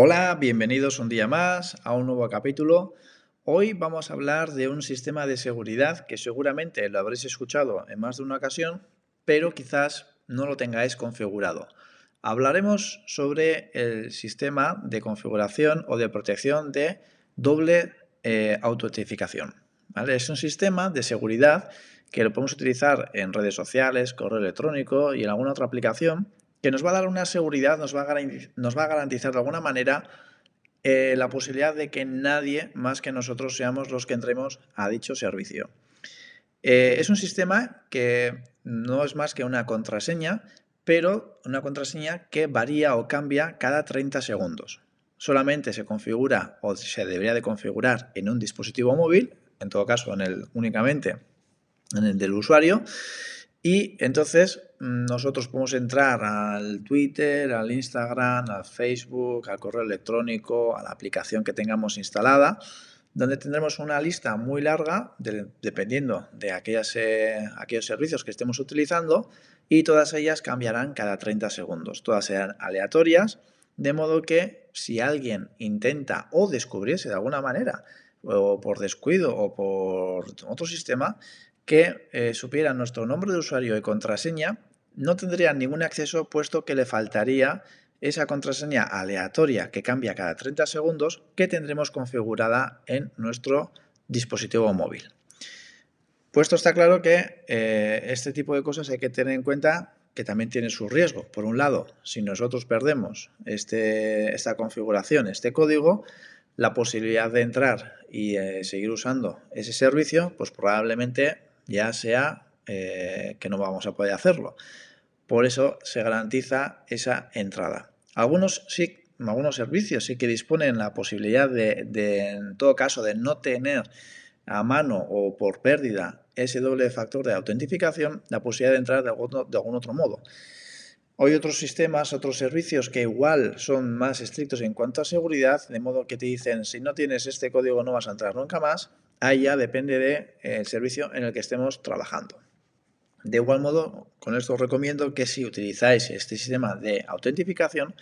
Hola, bienvenidos un día más a un nuevo capítulo. Hoy vamos a hablar de un sistema de seguridad que seguramente lo habréis escuchado en más de una ocasión, pero quizás no lo tengáis configurado. Hablaremos sobre el sistema de configuración o de protección de doble eh. Es un sistema de seguridad que lo podemos utilizar en redes sociales, correo electrónico y en alguna otra aplicación que nos va a dar una seguridad, nos va a, garantizar de alguna manera eh, la posibilidad de que nadie más que nosotros seamos los que entremos a dicho servicio. Eh, es un sistema que no es más que una contraseña, pero una contraseña que varía o cambia cada 30 segundos. Solamente se configura o se debería de configurar en un dispositivo móvil, en todo caso en el, únicamente en el del usuario, y entonces mm, nosotros podemos entrar al Twitter, al Instagram, al Facebook, al correo electrónico, a la aplicación que tengamos instalada, donde tendremos una lista muy larga, dependiendo de aquellas, eh, aquellos servicios que estemos utilizando, y todas ellas cambiarán cada 30 segundos. Todas serán aleatorias, de modo que si alguien intenta o descubriese de alguna manera, o por descuido o por otro sistema, que eh, supiera nuestro nombre de usuario y contraseña, no tendría ningún acceso puesto que le faltaría esa contraseña aleatoria que cambia cada 30 segundos que tendremos configurada en nuestro dispositivo móvil. Puesto está claro que eh, este tipo de cosas hay que tener en cuenta que también tiene su riesgo. Por un lado, si nosotros perdemos este, esta configuración, este código, la posibilidad de entrar y eh, seguir usando ese servicio, pues probablemente ya sea eh, que no vamos a poder hacerlo. Por eso se garantiza esa entrada. Algunos sí, algunos servicios sí que disponen la posibilidad de, en todo caso, de no tener a mano o por pérdida ese doble factor de autentificación, la posibilidad de entrar de algún, de algún otro modo. Hay otros sistemas, otros servicios que igual son más estrictos en cuanto a seguridad, de modo que te dicen si no tienes este código no vas a entrar nunca más, ahí ya depende del eh, servicio en el que estemos trabajando. De igual modo, con esto os recomiendo que si utilizáis este sistema de autentificación,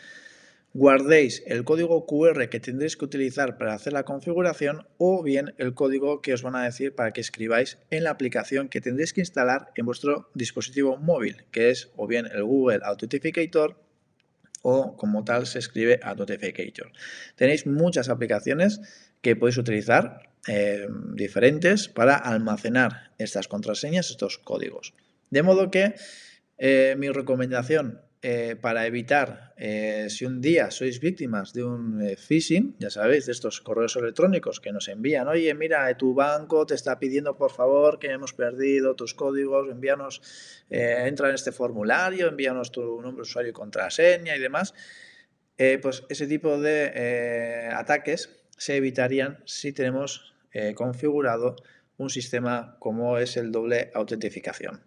guardéis el código QR que tendréis que utilizar para hacer la configuración o bien el código que os van a decir para que escribáis en la aplicación que tendréis que instalar en vuestro dispositivo móvil, que es o bien el Google Authenticator o como tal se escribe Authenticator. Tenéis muchas aplicaciones que podéis utilizar eh, diferentes para almacenar estas contraseñas, estos códigos. De modo que eh, mi recomendación eh, para evitar, si un día sois víctimas de un phishing, ya sabéis, de estos correos electrónicos que nos envían, oye, mira, tu banco te está pidiendo por favor que hemos perdido tus códigos, envíanos, entra en este formulario, envíanos tu nombre usuario y contraseña y demás, pues ese tipo de ataques se evitarían si tenemos eh, configurado un sistema como es el doble autentificación.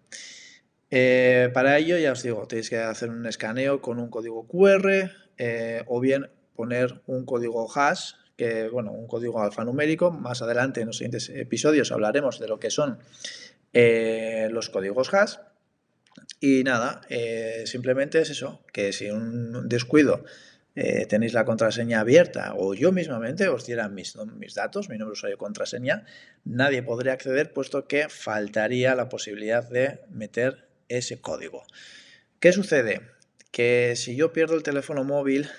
Eh, para ello, ya os digo, tenéis que hacer un escaneo con un código QR eh, o bien poner un código hash, que bueno, un código alfanumérico. Más adelante en los siguientes episodios hablaremos de lo que son los códigos hash. Y nada, simplemente es eso, que si un descuido eh, tenéis la contraseña abierta o yo mismamente os diera mis, mis datos, mi nombre usuario y contraseña, nadie podría acceder puesto que faltaría la posibilidad de meter ese código. ¿Qué sucede? Que si yo pierdo el teléfono móvil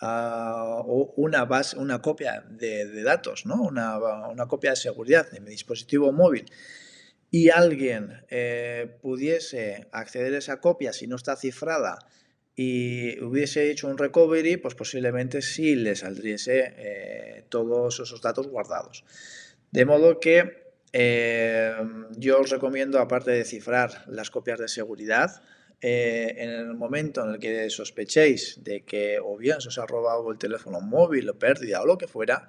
ah, o una base, una copia de, datos, ¿no? Una, copia de seguridad de mi dispositivo móvil y alguien eh, pudiese acceder a esa copia si no está cifrada y hubiese hecho un recovery, pues posiblemente sí le saldriese eh, todos esos datos guardados. De modo que eh, yo os recomiendo, aparte de cifrar las copias de seguridad, eh, en el momento en el que sospechéis de que o bien se os ha robado el teléfono móvil o pérdida o lo que fuera,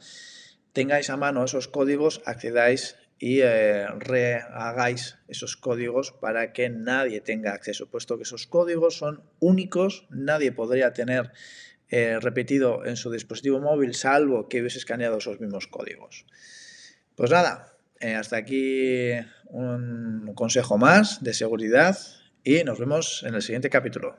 tengáis a mano esos códigos, accedáis y eh, rehagáis esos códigos para que nadie tenga acceso, puesto que esos códigos son únicos, nadie podría tener eh, repetido en su dispositivo móvil salvo que hubiese escaneado esos mismos códigos. Pues nada, eh, hasta aquí un consejo más de seguridad y nos vemos en el siguiente capítulo.